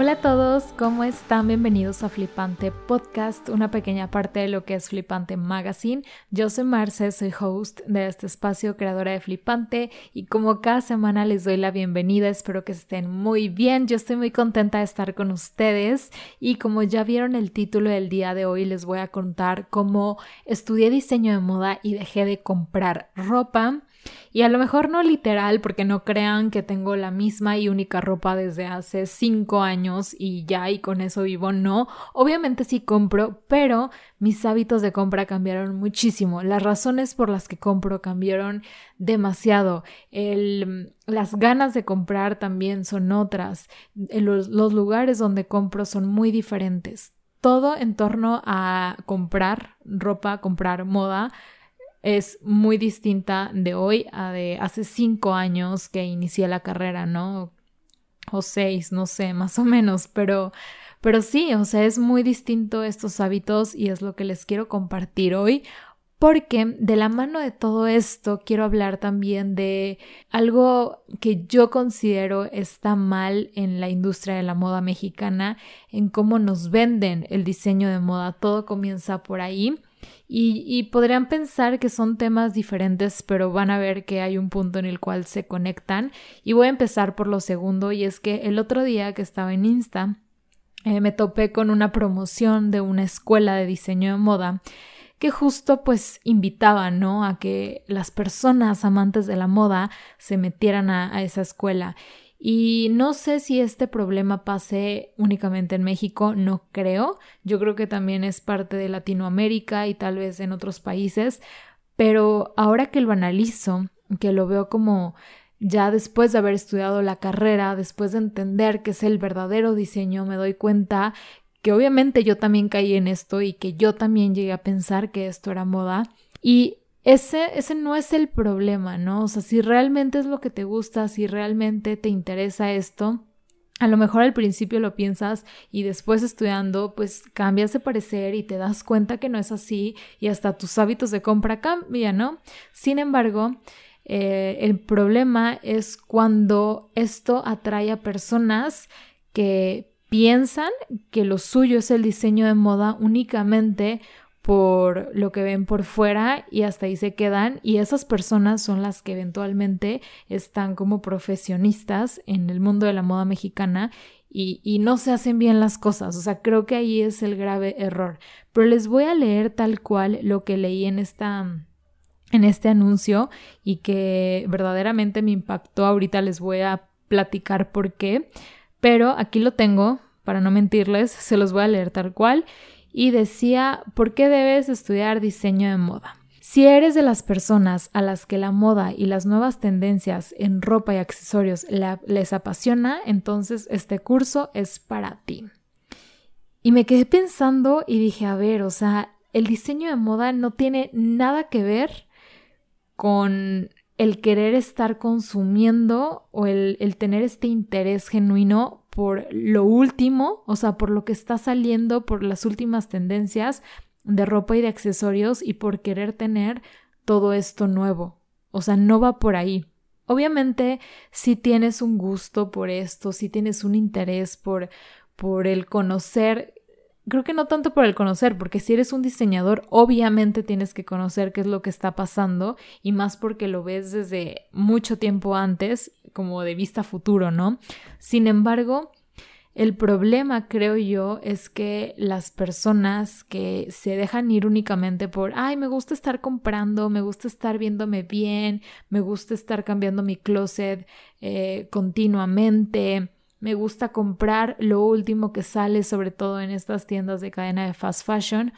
Hola a todos, ¿cómo están? Bienvenidos a Flipante Podcast, una pequeña parte de lo que es Flipante Magazine. Yo soy Marce, soy host de este espacio, creadora de Flipante, y como cada semana les doy la bienvenida, espero que estén muy bien. Yo estoy muy contenta de estar con ustedes y como ya vieron el título del día de hoy, les voy a contar cómo estudié diseño de moda y dejé de comprar ropa. Y a lo mejor no literal, porque no crean que tengo la misma y única ropa desde hace cinco años y ya y con eso vivo, no. Obviamente sí compro, pero mis hábitos de compra cambiaron muchísimo. Las razones por las que compro cambiaron demasiado. El, las ganas de comprar también son otras. Los, los lugares donde compro son muy diferentes. Todo en torno a comprar ropa, comprar moda es muy distinta de hoy a de hace cinco años que inicié la carrera, ¿no? O seis, no sé, más o menos, pero, pero sí, o sea, es muy distinto estos hábitos y es lo que les quiero compartir hoy. Porque de la mano de todo esto quiero hablar también de algo que yo considero está mal en la industria de la moda mexicana, en cómo nos venden el diseño de moda. Todo comienza por ahí y, podrían pensar que son temas diferentes, pero van a ver que hay un punto en el cual se conectan. Y voy a empezar por lo segundo, y es que el otro día que estaba en Insta, eh, me topé con una promoción de una escuela de diseño de moda que justo pues invitaba, ¿no? A que las personas amantes de la moda se metieran a esa escuela. Y no sé si este problema pase únicamente en México, no creo. Yo creo que también es parte de Latinoamérica y tal vez en otros países, pero ahora que lo analizo, que lo veo como ya después de haber estudiado la carrera, después de entender que es el verdadero diseño, me doy cuenta que obviamente yo también caí en esto y que yo también llegué a pensar que esto era moda. Y ese, ese no es el problema, ¿no? O sea, si realmente es lo que te gusta, si realmente te interesa esto, a lo mejor al principio lo piensas y después estudiando, pues cambias de parecer y te das cuenta que no es así y hasta tus hábitos de compra cambian, ¿no? Sin embargo, eh, el problema es cuando esto atrae a personas que piensan que lo suyo es el diseño de moda únicamente por lo que ven por fuera y hasta ahí se quedan y esas personas son las que eventualmente están como profesionistas en el mundo de la moda mexicana y, y, no se hacen bien las cosas. O sea, creo que ahí es el grave error. Pero les voy a leer tal cual lo que leí en esta en este anuncio y que verdaderamente me impactó. Ahorita les voy a platicar por qué. Pero aquí lo tengo, para no mentirles, se los voy a leer tal cual y decía ¿por qué debes estudiar diseño de moda? Si eres de las personas a las que la moda y las nuevas tendencias en ropa y accesorios les apasiona, entonces este curso es para ti. Y me quedé pensando y dije, a ver, o sea, el diseño de moda no tiene nada que ver con el querer estar consumiendo o el, el tener este interés genuino por lo último, o sea, por lo que está saliendo, por las últimas tendencias de ropa y de accesorios y por querer tener todo esto nuevo. O sea, no va por ahí. Obviamente, si tienes un gusto por esto, si tienes un interés por, por el conocer creo que no tanto por el conocer, porque si eres un diseñador, obviamente tienes que conocer qué es lo que está pasando y más porque lo ves desde mucho tiempo antes, como de vista futuro, ¿no? Sin embargo, el problema, creo yo, es que las personas que se dejan ir únicamente por, ay, me gusta estar comprando, me gusta estar viéndome bien, me gusta estar cambiando mi closet eh, continuamente, me gusta comprar lo último que sale, sobre todo en estas tiendas de cadena de fast fashion.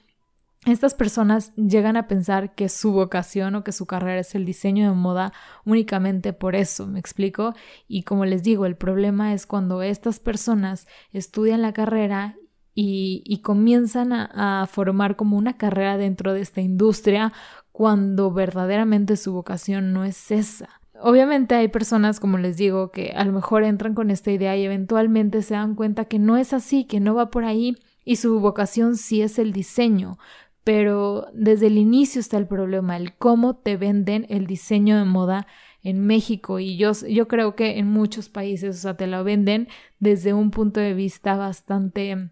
Estas personas llegan a pensar que su vocación o que su carrera es el diseño de moda únicamente por eso, ¿me explico? Y como les digo, el problema es cuando estas personas estudian la carrera y, comienzan a formar como una carrera dentro de esta industria cuando verdaderamente su vocación no es esa. Obviamente hay personas, como les digo, que a lo mejor entran con esta idea y eventualmente se dan cuenta que no es así, que no va por ahí y su vocación sí es el diseño. Pero desde el inicio está el problema, el cómo te venden el diseño de moda en México y yo, yo creo que en muchos países, o sea, te lo venden desde un punto de vista bastante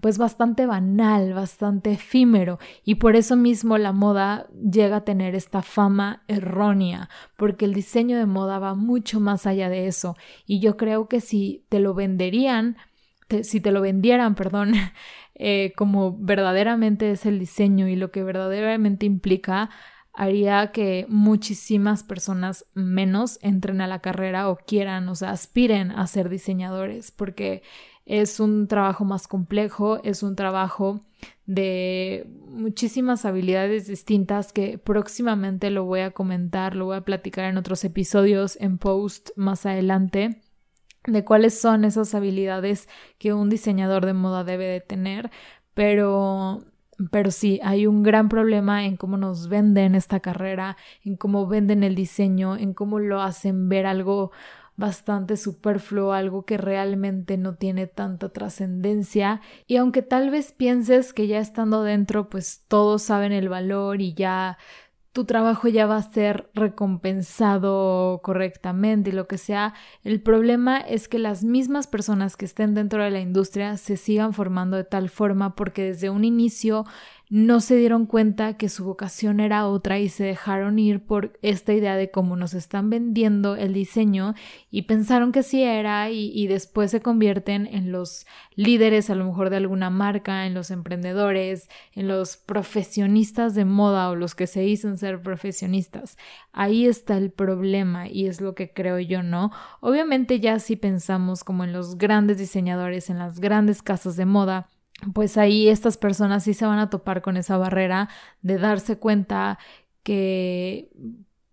pues bastante banal, bastante efímero y por eso mismo la moda llega a tener esta fama errónea, porque el diseño de moda va mucho más allá de eso. Y yo creo que si te lo venderían, si te lo vendieran, perdón, eh, como verdaderamente es el diseño y lo que verdaderamente implica, haría que muchísimas personas menos entren a la carrera o quieran, o sea, aspiren a ser diseñadores, porque es un trabajo más complejo, es un trabajo de muchísimas habilidades distintas que próximamente lo voy a comentar, lo voy a platicar en otros episodios, en post más adelante de cuáles son esas habilidades que un diseñador de moda debe de tener, pero pero sí, hay un gran problema en cómo nos venden esta carrera, en cómo venden el diseño, en cómo lo hacen ver algo bastante superfluo, algo que realmente no tiene tanta trascendencia. Y aunque tal vez pienses que ya estando dentro, pues todos saben el valor y ya tu trabajo ya va a ser recompensado correctamente y lo que sea. El problema es que las mismas personas que estén dentro de la industria se sigan formando de tal forma porque desde un inicio no se dieron cuenta que su vocación era otra y se dejaron ir por esta idea de cómo nos están vendiendo el diseño y pensaron que sí era y, después se convierten en los líderes a lo mejor de alguna marca, en los emprendedores, en los profesionistas de moda o los que se dicen ser profesionistas. Ahí está el problema y es lo que creo yo, ¿no? Obviamente ya si pensamos como en los grandes diseñadores, en las grandes casas de moda, pues ahí estas personas sí se van a topar con esa barrera de darse cuenta que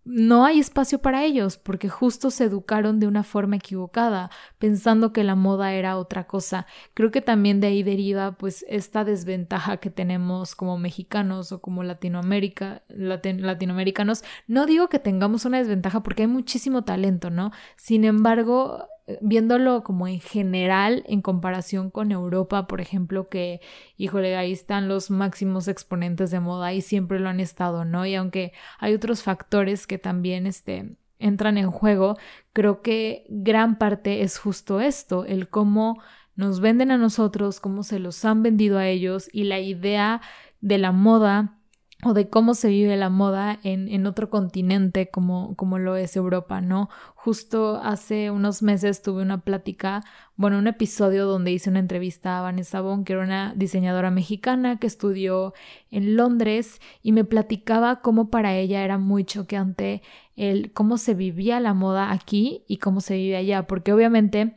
no hay espacio para ellos porque justo se educaron de una forma equivocada, pensando que la moda era otra cosa. Creo que también de ahí deriva pues esta desventaja que tenemos como mexicanos o como Latinoamérica, latinoamericanos. No digo que tengamos una desventaja porque hay muchísimo talento, ¿no? Sin embargo, viéndolo como en general en comparación con Europa, por ejemplo, que, híjole, ahí están los máximos exponentes de moda y siempre lo han estado, ¿no? Y aunque hay otros factores que también este, entran en juego, creo que gran parte es justo esto, el cómo nos venden a nosotros, cómo se los han vendido a ellos y la idea de la moda o de cómo se vive la moda en, en otro continente como, como, lo es Europa, ¿no? Justo hace unos meses tuve una plática, bueno, un episodio donde hice una entrevista a Vanessa Bon, que era una diseñadora mexicana que estudió en Londres y me platicaba cómo para ella era muy choqueante el cómo se vivía la moda aquí y cómo se vive allá, porque obviamente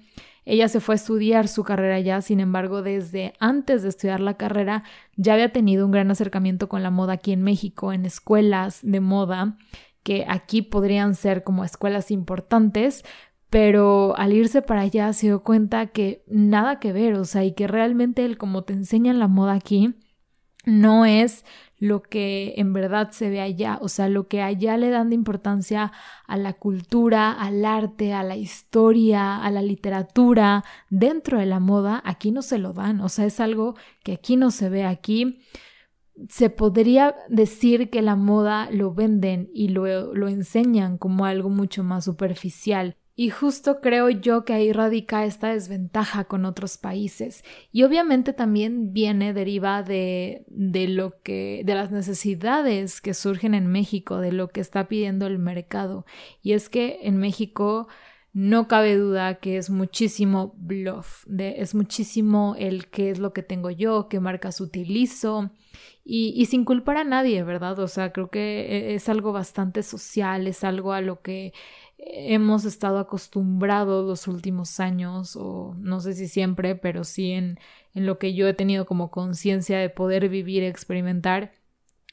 ella se fue a estudiar su carrera allá, sin embargo, desde antes de estudiar la carrera ya había tenido un gran acercamiento con la moda aquí en México, en escuelas de moda, que aquí podrían ser como escuelas importantes, pero al irse para allá se dio cuenta que nada que ver, o sea, y que realmente el como te enseñan la moda aquí no es lo que en verdad se ve allá, o sea, lo que allá le dan de importancia a la cultura, al arte, a la historia, a la literatura, dentro de la moda, aquí no se lo dan, o sea, es algo que aquí no se ve, aquí se podría decir que la moda lo venden y lo, lo enseñan como algo mucho más superficial. Y justo creo yo que ahí radica esta desventaja con otros países. Y obviamente también viene, deriva de, de lo que, de las necesidades que surgen en México, de lo que está pidiendo el mercado. Y es que en México no cabe duda que es muchísimo bluff, de, es muchísimo el qué es lo que tengo yo, qué marcas utilizo. Y, sin culpar a nadie, ¿verdad? O sea, creo que e, es algo bastante social, es algo a lo que hemos estado acostumbrados los últimos años, o no sé si siempre, pero sí en, en lo que yo he tenido como conciencia de poder vivir, experimentar,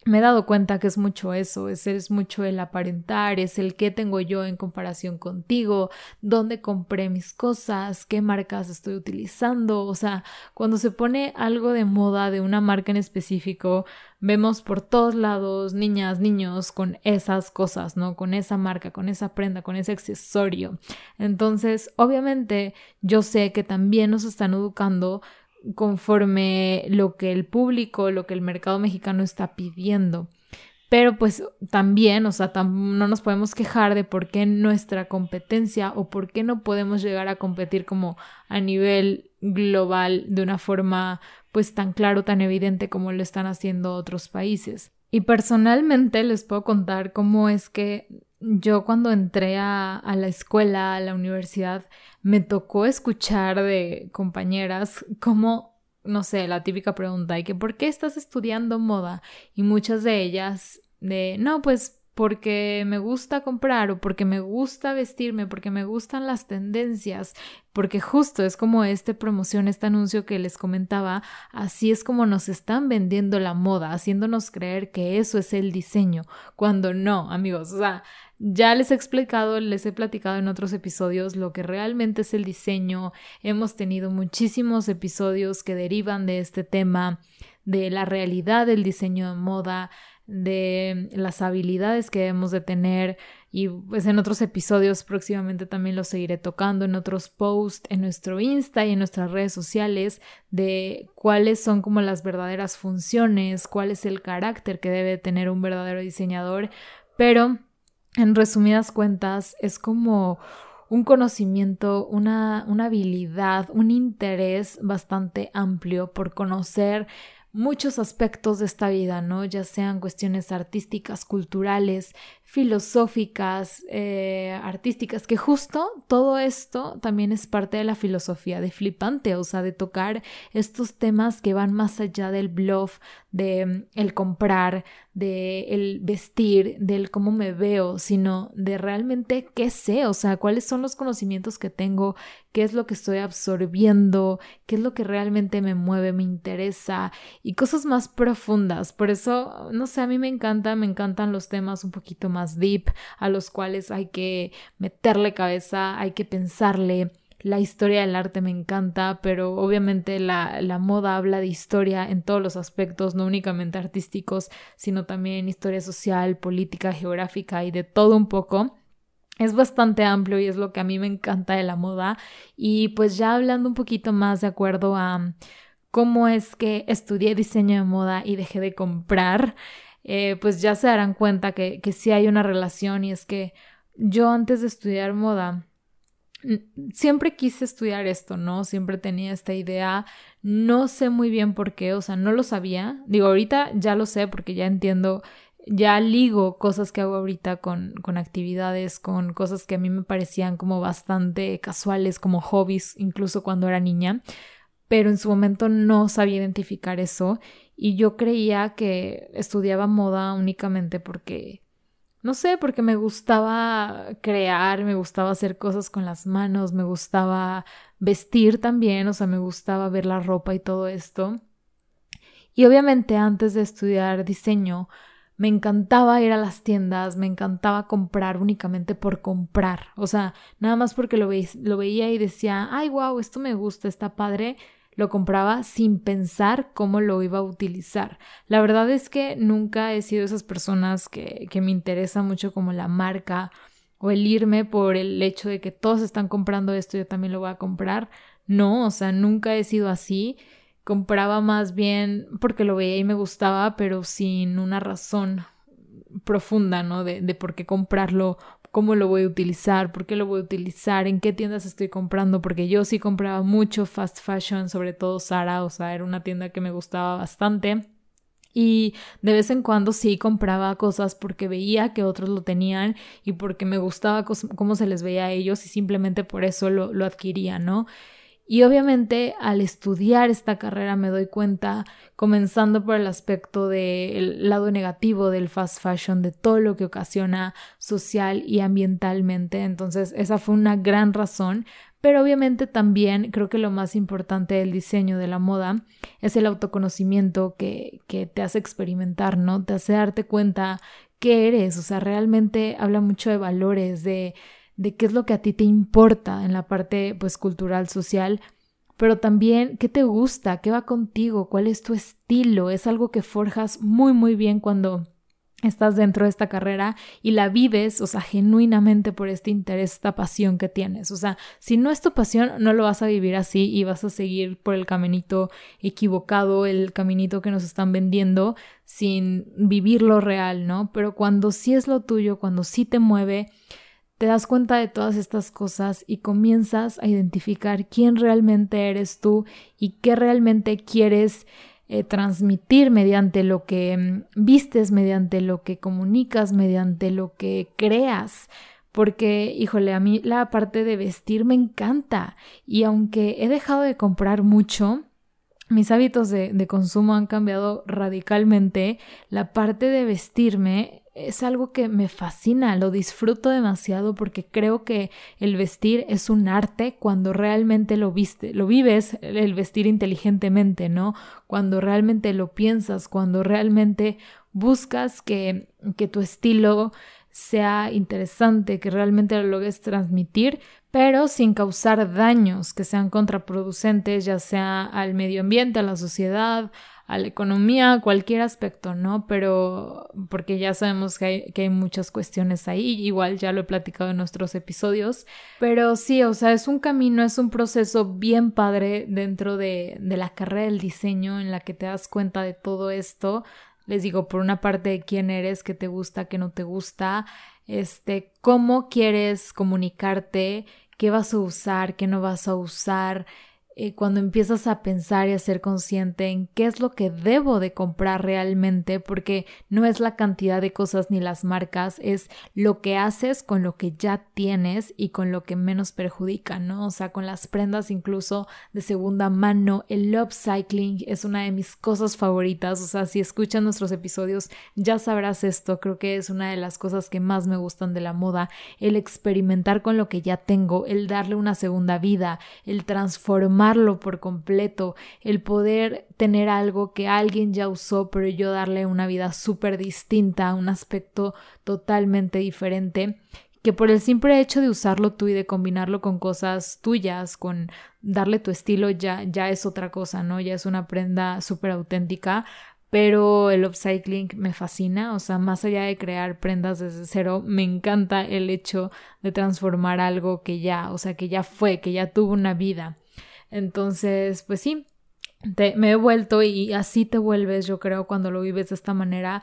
me he dado cuenta que es mucho eso, es, mucho el aparentar, es el qué tengo yo en comparación contigo, dónde compré mis cosas, qué marcas estoy utilizando, o sea, cuando se pone algo de moda de una marca en específico, vemos por todos lados niñas, niños con esas cosas, ¿no? Con esa marca, con esa prenda, con ese accesorio. Entonces, obviamente, yo sé que también nos están educando conforme lo que el público, lo que el mercado mexicano está pidiendo. pero pues también, o sea, no nos podemos quejar de por qué nuestra competencia o por qué no podemos llegar a competir como a nivel global de una forma pues tan claro, tan evidente como lo están haciendo otros países. Y personalmente les puedo contar cómo es que yo cuando entré a, a, la escuela, a la universidad, me tocó escuchar de compañeras cómo, no sé, la típica pregunta, ¿y que por qué estás estudiando moda? Y muchas de ellas de, no, pues porque me gusta comprar o porque me gusta vestirme, porque me gustan las tendencias, porque justo es como este promoción, este anuncio que les comentaba, así es como nos están vendiendo la moda, haciéndonos creer que eso es el diseño, cuando no, amigos, o sea, ya les he explicado, les he platicado en otros episodios lo que realmente es el diseño, hemos tenido muchísimos episodios que derivan de este tema, de la realidad del diseño de moda, de las habilidades que debemos de tener. Y pues en otros episodios próximamente también los seguiré tocando en otros posts en nuestro Insta y en nuestras redes sociales de cuáles son como las verdaderas funciones, cuál es el carácter que debe tener un verdadero diseñador, pero en resumidas cuentas es como un conocimiento, una, una habilidad, un interés bastante amplio por conocer muchos aspectos de esta vida, ¿no? Ya sean cuestiones artísticas, culturales, filosóficas, eh, artísticas, que justo todo esto también es parte de la filosofía de Flipante, o sea, de tocar estos temas que van más allá del bluff, de mm, el comprar, de el vestir, del cómo me veo, sino de realmente qué sé, o sea, cuáles son los conocimientos que tengo, qué es lo que estoy absorbiendo, qué es lo que realmente me mueve, me interesa y cosas más profundas. Por eso, no sé, a mí me encanta, me encantan los temas un poquito más deep, a los cuales hay que meterle cabeza, hay que pensarle. La historia del arte me encanta, pero obviamente la, la, moda habla de historia en todos los aspectos, no únicamente artísticos, sino también historia social, política, geográfica y de todo un poco. Es bastante amplio y es lo que a mí me encanta de la moda. Y pues ya hablando un poquito más de acuerdo a cómo es que estudié diseño de moda y dejé de comprar, eh, pues ya se darán cuenta que, que sí hay una relación y es que yo antes de estudiar moda, siempre quise estudiar esto, ¿no? Siempre tenía esta idea, no sé muy bien por qué, o sea, no lo sabía. Digo, ahorita ya lo sé porque ya entiendo, ya ligo cosas que hago ahorita con, con actividades, con cosas que a mí me parecían como bastante casuales, como hobbies, incluso cuando era niña, pero en su momento no sabía identificar eso y yo creía que estudiaba moda únicamente porque, no sé, porque me gustaba crear, me gustaba hacer cosas con las manos, me gustaba vestir también, o sea, me gustaba ver la ropa y todo esto. Y obviamente antes de estudiar diseño, me encantaba ir a las tiendas, me encantaba comprar únicamente por comprar, o sea, nada más porque lo, lo veía y decía, ay, wow, esto me gusta, está padre, lo compraba sin pensar cómo lo iba a utilizar. La verdad es que nunca he sido esas personas que, que me interesa mucho como la marca o el irme por el hecho de que todos están comprando esto, yo también lo voy a comprar. No, o sea, nunca he sido así. Compraba más bien porque lo veía y me gustaba, pero sin una razón profunda, ¿no? De, de por qué comprarlo cómo lo voy a utilizar, por qué lo voy a utilizar, en qué tiendas estoy comprando, porque yo sí compraba mucho fast fashion, sobre todo Sara, o sea, era una tienda que me gustaba bastante. Y de vez en cuando sí compraba cosas porque veía que otros lo tenían y porque me gustaba cómo se les veía a ellos y simplemente por eso lo, lo adquiría, ¿no? Y obviamente al estudiar esta carrera me doy cuenta, comenzando por el aspecto del lado negativo del fast fashion, de todo lo que ocasiona social y ambientalmente. Entonces esa fue una gran razón. Pero obviamente también creo que lo más importante del diseño de la moda es el autoconocimiento que, que te hace experimentar, ¿no? Te hace darte cuenta qué eres. O sea, realmente habla mucho de valores, de de qué es lo que a ti te importa en la parte pues cultural, social, pero también qué te gusta, qué va contigo, cuál es tu estilo, es algo que forjas muy muy bien cuando estás dentro de esta carrera y la vives, o sea, genuinamente por este interés, esta pasión que tienes. O sea, si no es tu pasión, no lo vas a vivir así y vas a seguir por el caminito equivocado, el caminito que nos están vendiendo sin vivir lo real, ¿no? Pero cuando sí es lo tuyo, cuando sí te mueve, te das cuenta de todas estas cosas y comienzas a identificar quién realmente eres tú y qué realmente quieres eh, transmitir mediante lo que mm, vistes, mediante lo que comunicas, mediante lo que creas. Porque, híjole, a mí la parte de vestir me encanta. Y aunque he dejado de comprar mucho, mis hábitos de, de consumo han cambiado radicalmente. La parte de vestirme es algo que me fascina, lo disfruto demasiado porque creo que el vestir es un arte cuando realmente lo viste, lo vives el vestir inteligentemente, ¿no? Cuando realmente lo piensas, cuando realmente buscas que, que tu estilo sea interesante, que realmente lo logres transmitir, pero sin causar daños que sean contraproducentes, ya sea al medio ambiente, a la sociedad, a la economía, cualquier aspecto, ¿no? Pero porque ya sabemos que hay, que hay muchas cuestiones ahí, igual ya lo he platicado en nuestros episodios, pero sí, o sea, es un camino, es un proceso bien padre dentro de, de la carrera del diseño en la que te das cuenta de todo esto. Les digo, por una parte de quién eres, qué te gusta, qué no te gusta, este, cómo quieres comunicarte, qué vas a usar, qué no vas a usar, eh, cuando empiezas a pensar y a ser consciente en qué es lo que debo de comprar realmente, porque no es la cantidad de cosas ni las marcas, es lo que haces con lo que ya tienes y con lo que menos perjudica, ¿no? O sea, con las prendas incluso de segunda mano, el upcycling es una de mis cosas favoritas, o sea, si escuchan nuestros episodios ya sabrás esto, creo que es una de las cosas que más me gustan de la moda, el experimentar con lo que ya tengo, el darle una segunda vida, el transformar por completo, el poder tener algo que alguien ya usó, pero yo darle una vida súper distinta, un aspecto totalmente diferente, que por el simple hecho de usarlo tú y de combinarlo con cosas tuyas, con darle tu estilo, ya, ya es otra cosa, ¿no? Ya es una prenda súper auténtica, pero el upcycling me fascina, o sea, más allá de crear prendas desde cero, me encanta el hecho de transformar algo que ya, o sea, que ya fue, que ya tuvo una vida. Entonces, pues sí, me he vuelto y así te vuelves, yo creo, cuando lo vives de esta manera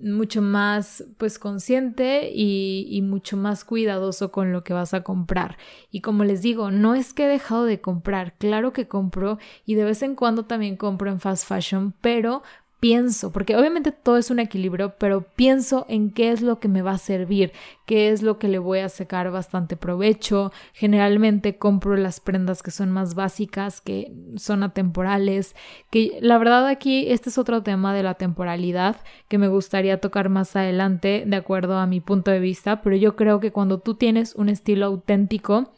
mucho más pues consciente y, y, mucho más cuidadoso con lo que vas a comprar. Y como les digo, no es que he dejado de comprar, claro que compro y de vez en cuando también compro en fast fashion, pero pienso, porque obviamente todo es un equilibrio, pero pienso en qué es lo que me va a servir, qué es lo que le voy a sacar bastante provecho. Generalmente compro las prendas que son más básicas, que son atemporales, que la verdad aquí este es otro tema de la temporalidad que me gustaría tocar más adelante de acuerdo a mi punto de vista, pero yo creo que cuando tú tienes un estilo auténtico,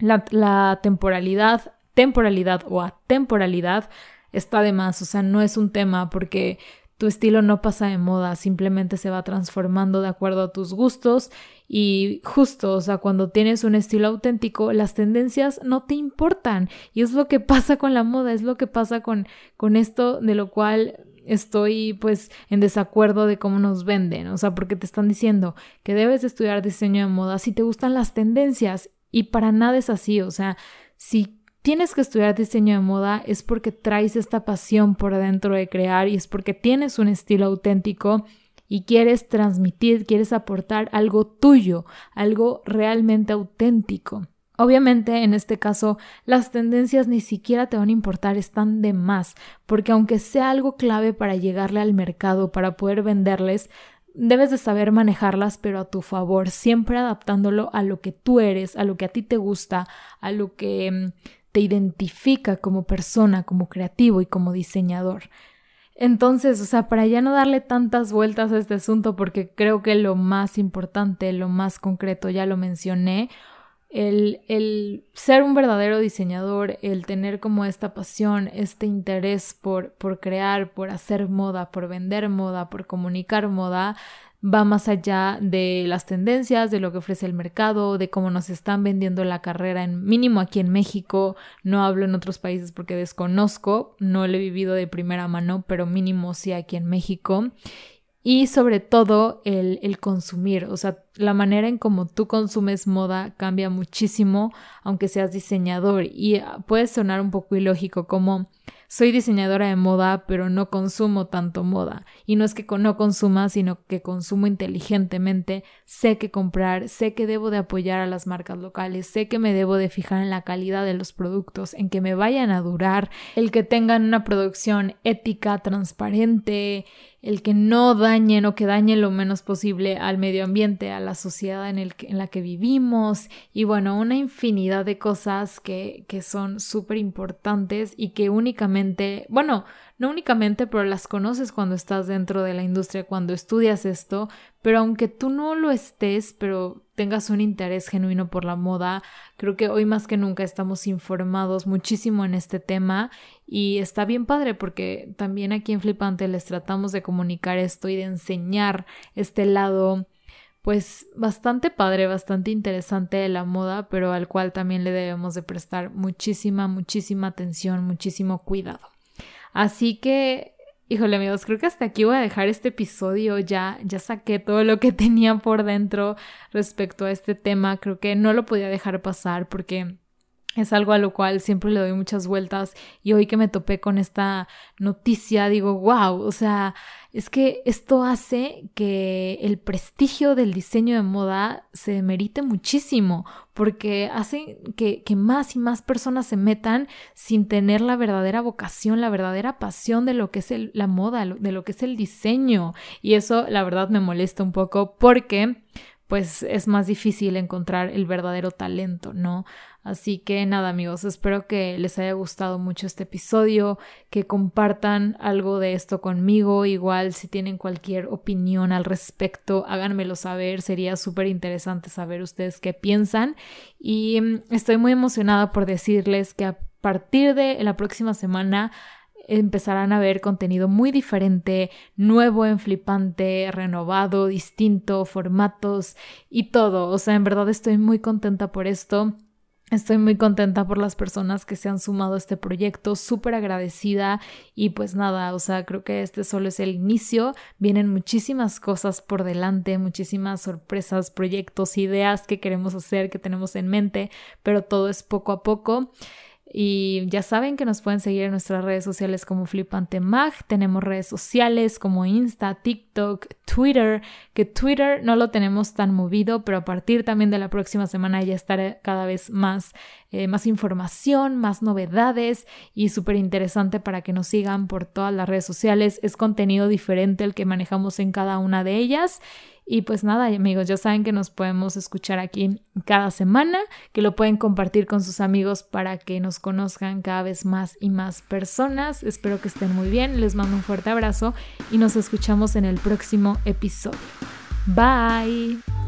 la, la temporalidad, temporalidad o atemporalidad está de más, o sea, no es un tema porque tu estilo no pasa de moda, simplemente se va transformando de acuerdo a tus gustos y justo, o sea, cuando tienes un estilo auténtico, las tendencias no te importan y es lo que pasa con la moda, es lo que pasa con, con esto de lo cual estoy pues en desacuerdo de cómo nos venden, o sea, porque te están diciendo que debes estudiar diseño de moda si te gustan las tendencias y para nada es así, o sea, si tienes que estudiar diseño de moda es porque traes esta pasión por dentro de crear y es porque tienes un estilo auténtico y quieres transmitir, quieres aportar algo tuyo, algo realmente auténtico. Obviamente, en este caso, las tendencias ni siquiera te van a importar, están de más, porque aunque sea algo clave para llegarle al mercado, para poder venderles, debes de saber manejarlas, pero a tu favor, siempre adaptándolo a lo que tú eres, a lo que a ti te gusta, a lo que mm, te identifica como persona, como creativo y como diseñador. Entonces, o sea, para ya no darle tantas vueltas a este asunto, porque creo que lo más importante, lo más concreto, ya lo mencioné, el, el, ser un verdadero diseñador, el tener como esta pasión, este interés por, por crear, por hacer moda, por vender moda, por comunicar moda, va más allá de las tendencias, de lo que ofrece el mercado, de cómo nos están vendiendo la carrera en mínimo aquí en México, no hablo en otros países porque desconozco, no lo he vivido de primera mano, pero mínimo sí aquí en México. y sobre todo el, el, consumir, o sea, la manera en como tú consumes moda cambia muchísimo, aunque seas diseñador y ah, puede sonar un poco ilógico como soy diseñadora de moda, pero no consumo tanto moda. Y no es que no consuma, sino que consumo inteligentemente. Sé que comprar, sé que debo de apoyar a las marcas locales, sé que me debo de fijar en la calidad de los productos, en que me vayan a durar, el que tengan una producción ética, transparente, el que no dañen o que dañen lo menos posible al medio ambiente, a la sociedad en, el en la que vivimos. Y bueno, una infinidad de cosas que, que son súper importantes y que únicamente, bueno, no únicamente, pero las conoces cuando estás dentro de la industria, cuando estudias esto, pero aunque tú no lo estés, pero tengas un interés genuino por la moda, creo que hoy más que nunca estamos informados muchísimo en este tema y está bien padre porque también aquí en Flipante les tratamos de comunicar esto y de enseñar este lado pues bastante padre, bastante interesante de la moda, pero al cual también le debemos de prestar muchísima, muchísima atención, muchísimo cuidado. Así que, híjole amigos, creo que hasta aquí voy a dejar este episodio. Ya, ya saqué todo lo que tenía por dentro respecto a este tema. Creo que no lo podía dejar pasar porque es algo a lo cual siempre le doy muchas vueltas y hoy que me topé con esta noticia digo, wow, o sea, es que esto hace que el prestigio del diseño de moda se merite muchísimo porque hace que, que más y más personas se metan sin tener la verdadera vocación, la verdadera pasión de lo que es la moda, de lo que es el diseño. Y eso la verdad me molesta un poco porque pues es más difícil encontrar el verdadero talento, ¿no? Así que nada amigos, espero que les haya gustado mucho este episodio, que compartan algo de esto conmigo, igual si tienen cualquier opinión al respecto, háganmelo saber, sería súper interesante saber ustedes qué piensan. Y mm, estoy muy emocionada por decirles que a partir de la próxima semana empezarán a ver contenido muy diferente, nuevo en flipante, renovado, distinto, formatos y todo. O sea, en verdad estoy muy contenta por esto. Estoy muy contenta por las personas que se han sumado a este proyecto, súper agradecida y pues nada, o sea, creo que este solo es el inicio, vienen muchísimas cosas por delante, muchísimas sorpresas, proyectos, ideas que queremos hacer, que tenemos en mente, pero todo es poco a poco. Y ya saben que nos pueden seguir en nuestras redes sociales como Flipante Mag. Tenemos redes sociales como Insta, TikTok, Twitter, que Twitter no lo tenemos tan movido, pero a partir también de la próxima semana ya estará cada vez más, eh, más información, más novedades y súper interesante para que nos sigan por todas las redes sociales. Es contenido diferente el que manejamos en cada una de ellas. Y pues nada, amigos, ya saben que nos podemos escuchar aquí cada semana, que lo pueden compartir con sus amigos para que nos conozcan cada vez más y más personas. Espero que estén muy bien, les mando un fuerte abrazo y nos escuchamos en el próximo episodio. Bye.